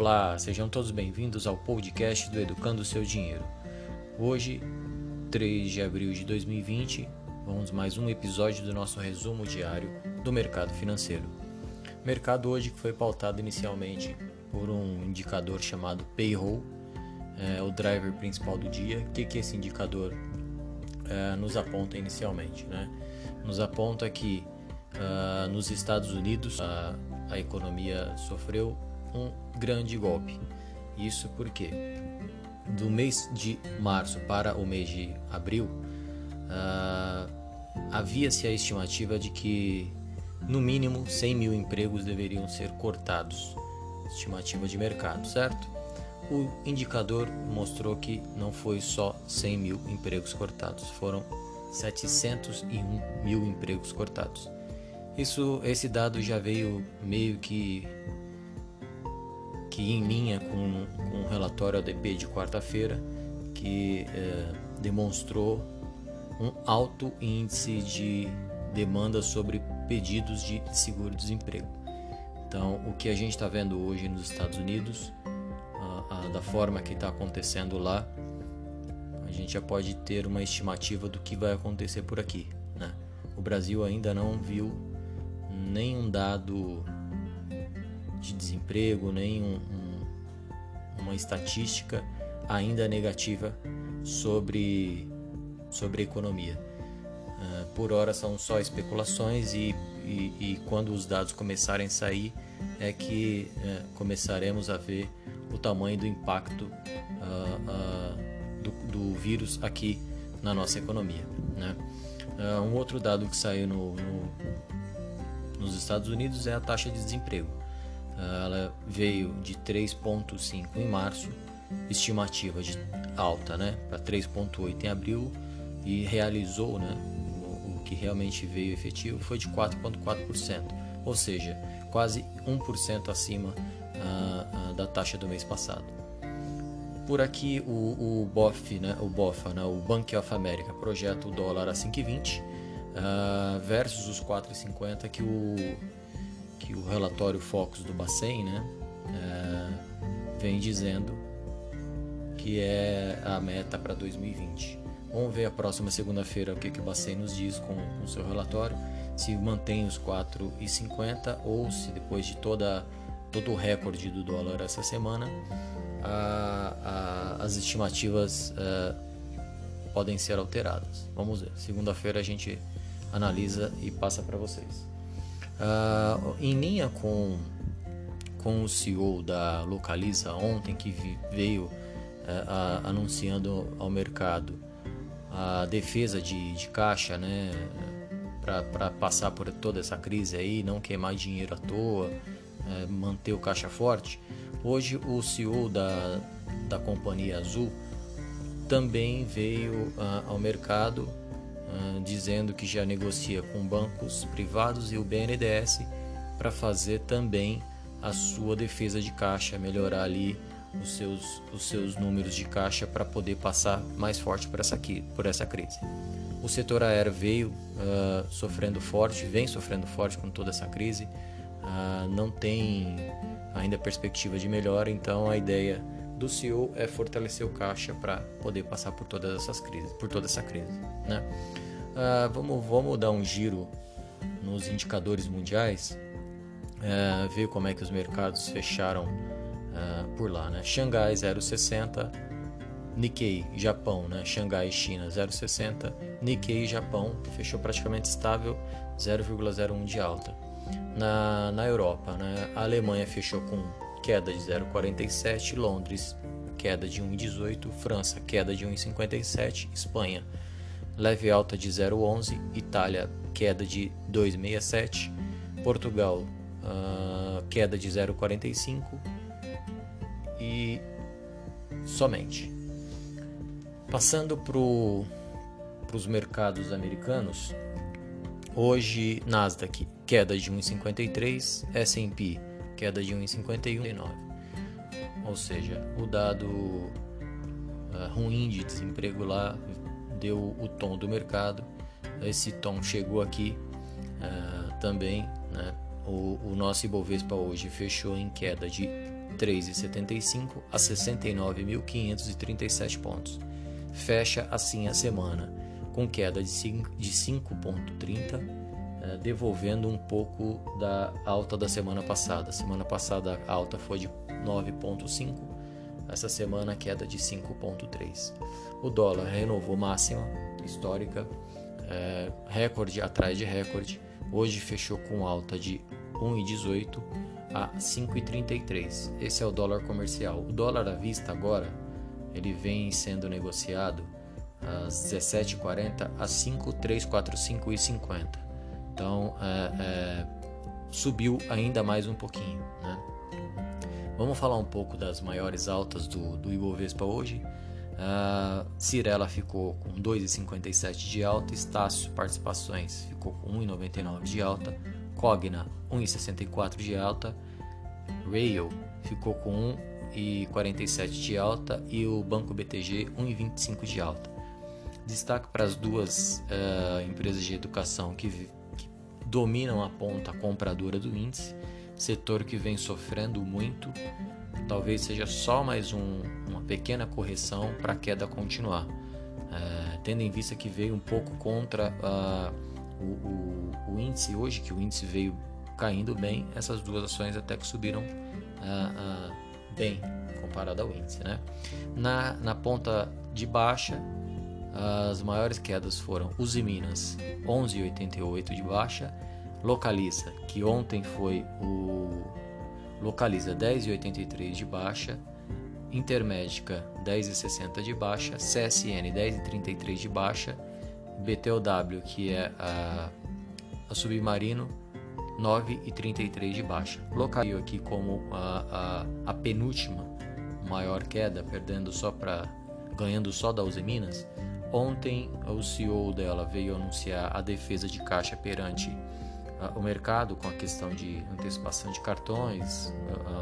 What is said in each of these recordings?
Olá, sejam todos bem-vindos ao podcast do Educando o Seu Dinheiro. Hoje, 3 de abril de 2020, vamos mais um episódio do nosso resumo diário do mercado financeiro. Mercado hoje que foi pautado inicialmente por um indicador chamado Payroll, é, o driver principal do dia. O que, que esse indicador é, nos aponta inicialmente? Né? Nos aponta que uh, nos Estados Unidos a, a economia sofreu um grande golpe. Isso porque do mês de março para o mês de abril uh, havia-se a estimativa de que no mínimo 100 mil empregos deveriam ser cortados. Estimativa de mercado, certo? O indicador mostrou que não foi só 100 mil empregos cortados, foram 701 mil empregos cortados. Isso, esse dado já veio meio que que em linha com, com o relatório ADP de quarta-feira, que é, demonstrou um alto índice de demanda sobre pedidos de seguro-desemprego. Então, o que a gente está vendo hoje nos Estados Unidos, a, a, da forma que está acontecendo lá, a gente já pode ter uma estimativa do que vai acontecer por aqui. Né? O Brasil ainda não viu nenhum dado de desemprego, nem um, um, uma estatística ainda negativa sobre, sobre a economia. Uh, por hora são só especulações e, e, e, quando os dados começarem a sair é que uh, começaremos a ver o tamanho do impacto uh, do, do, vírus aqui na nossa economia. Né? um outro dado que saiu no, no, nos Estados Unidos é a taxa de desemprego. Ah, ela veio de 3,5 em março, estimativa de alta, né, para 3,8 em abril e realizou, né, o, que realmente veio efetivo foi de 4,4%, ou seja, quase 1% acima uh, uh, da taxa do mês passado. Por aqui o, o BOF, né, o BOFA, né, o Bank of America projeta o dólar a 5,20 uh, versus os 4,50 que o que o relatório Focus do Bacen né, é, vem dizendo que é a meta para 2020. Vamos ver a próxima segunda-feira o que, que o Bacen nos diz com o seu relatório, se mantém os 4,50 ou se depois de toda, todo o recorde do dólar essa semana, a, a, as estimativas é, podem ser alteradas. Vamos ver. Segunda-feira a gente analisa e passa para vocês. Uh, em linha com, com o CEO da Localiza ontem, que veio uh, anunciando ao mercado a defesa de, de caixa, né, para passar por toda essa crise aí, não queimar dinheiro à toa, uh, manter o caixa forte. Hoje o CEO da, da companhia Azul também veio ah, ao mercado ah, dizendo que já negocia com bancos privados e o BNDES para fazer também a sua defesa de caixa, melhorar ali os seus, os seus números de caixa para poder passar mais forte por essa, aqui, por essa crise. O setor aéreo veio uh, sofrendo forte, vem sofrendo forte com toda essa crise, uh, não tem ainda perspectiva de melhora, então a ideia do CEO é fortalecer o caixa para poder passar por todas essas crises, por toda essa crise, né? Uh, vamos, vamos dar um giro nos indicadores mundiais, uh, ver como é que os mercados fecharam uh, por lá, né? Xangai 0,60, Nikkei Japão, né? Xangai China 0,60, Nikkei Japão fechou praticamente estável 0,01 de alta. Na, na Europa, né? A Alemanha fechou com queda de 0,47, Londres queda de 1,18, França queda de 1,57, Espanha leve alta de 0,11, Itália queda de 2,67, Portugal uh, queda de 0,45 e somente. Passando para os mercados americanos, hoje Nasdaq queda de 1,53, S&P queda de 1,51,9. Ou seja, o dado uh, ruim de desemprego lá deu o tom do mercado. Esse tom chegou aqui uh, também. Né? O, o, nosso Ibovespa hoje fechou em queda de 3,75 a 69.537 pontos. Fecha assim a semana com queda de 5,30, eh, devolvendo um pouco da alta da semana passada. Semana passada a alta foi de 9,5, essa semana queda de 5,3. O dólar renovou máxima histórica, é, recorde atrás de recorde. Hoje fechou com alta de 1,18 a 5,33. Esse é o dólar comercial. O dólar à vista agora ele vem sendo negociado às 17h40 a 5,345,50. Então é, é, subiu ainda mais um pouquinho. Né? Vamos falar um pouco das maiores altas do, do Ibovespa hoje. Uh, Cirela ficou com 2,57 de alta, Estácio Participações ficou com 1,99 de alta, Cogna 1,64 de alta, Rail ficou com 1,47 de alta e o Banco BTG 1,25 de alta. Destaque para as duas uh, empresas de educação que, dominam a ponta compradora do índice, setor que vem sofrendo muito talvez seja só mais um, uma pequena correção para a queda continuar, é, tendo em vista que veio um pouco contra uh, o, o, o, índice hoje, que o índice veio caindo bem, essas duas ações até que subiram uh, uh, bem comparado ao índice. Né? Na, na ponta de baixa, as maiores quedas foram Uzi Minas, 11,88 de baixa, Localiza, que ontem foi o localiza 10,83 de baixa, Intermédica 10,60 de baixa, CSN 10,33 de baixa, BTOW, que é a, a Submarino, 9,33 de baixa. Localizou aqui como a, a, a, penúltima maior queda, perdendo só para ganhando só da Uzi Minas. Ontem o CEO dela veio anunciar a defesa de caixa perante o mercado com a questão de antecipação de cartões,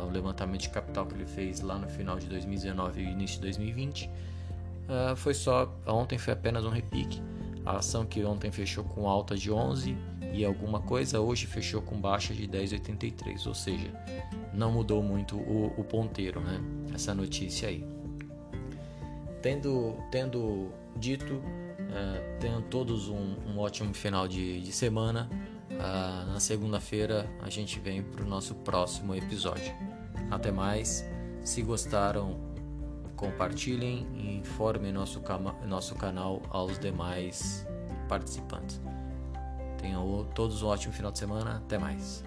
o levantamento de capital que ele fez lá no final de 2019 e início de 2020, foi só ontem foi apenas um repique. A ação que ontem fechou com alta de 11 e alguma coisa, hoje fechou com baixa de 10,83, ou seja, não mudou muito o, o ponteiro, né? Essa notícia aí. Tendo, tendo dito, uh, tenham todos um, um ótimo final de, de semana. Uh, na segunda-feira a gente vem para o nosso próximo episódio. Até mais. Se gostaram, compartilhem e informem nosso, nosso canal aos demais participantes. Tenham todos um ótimo final de semana. Até mais.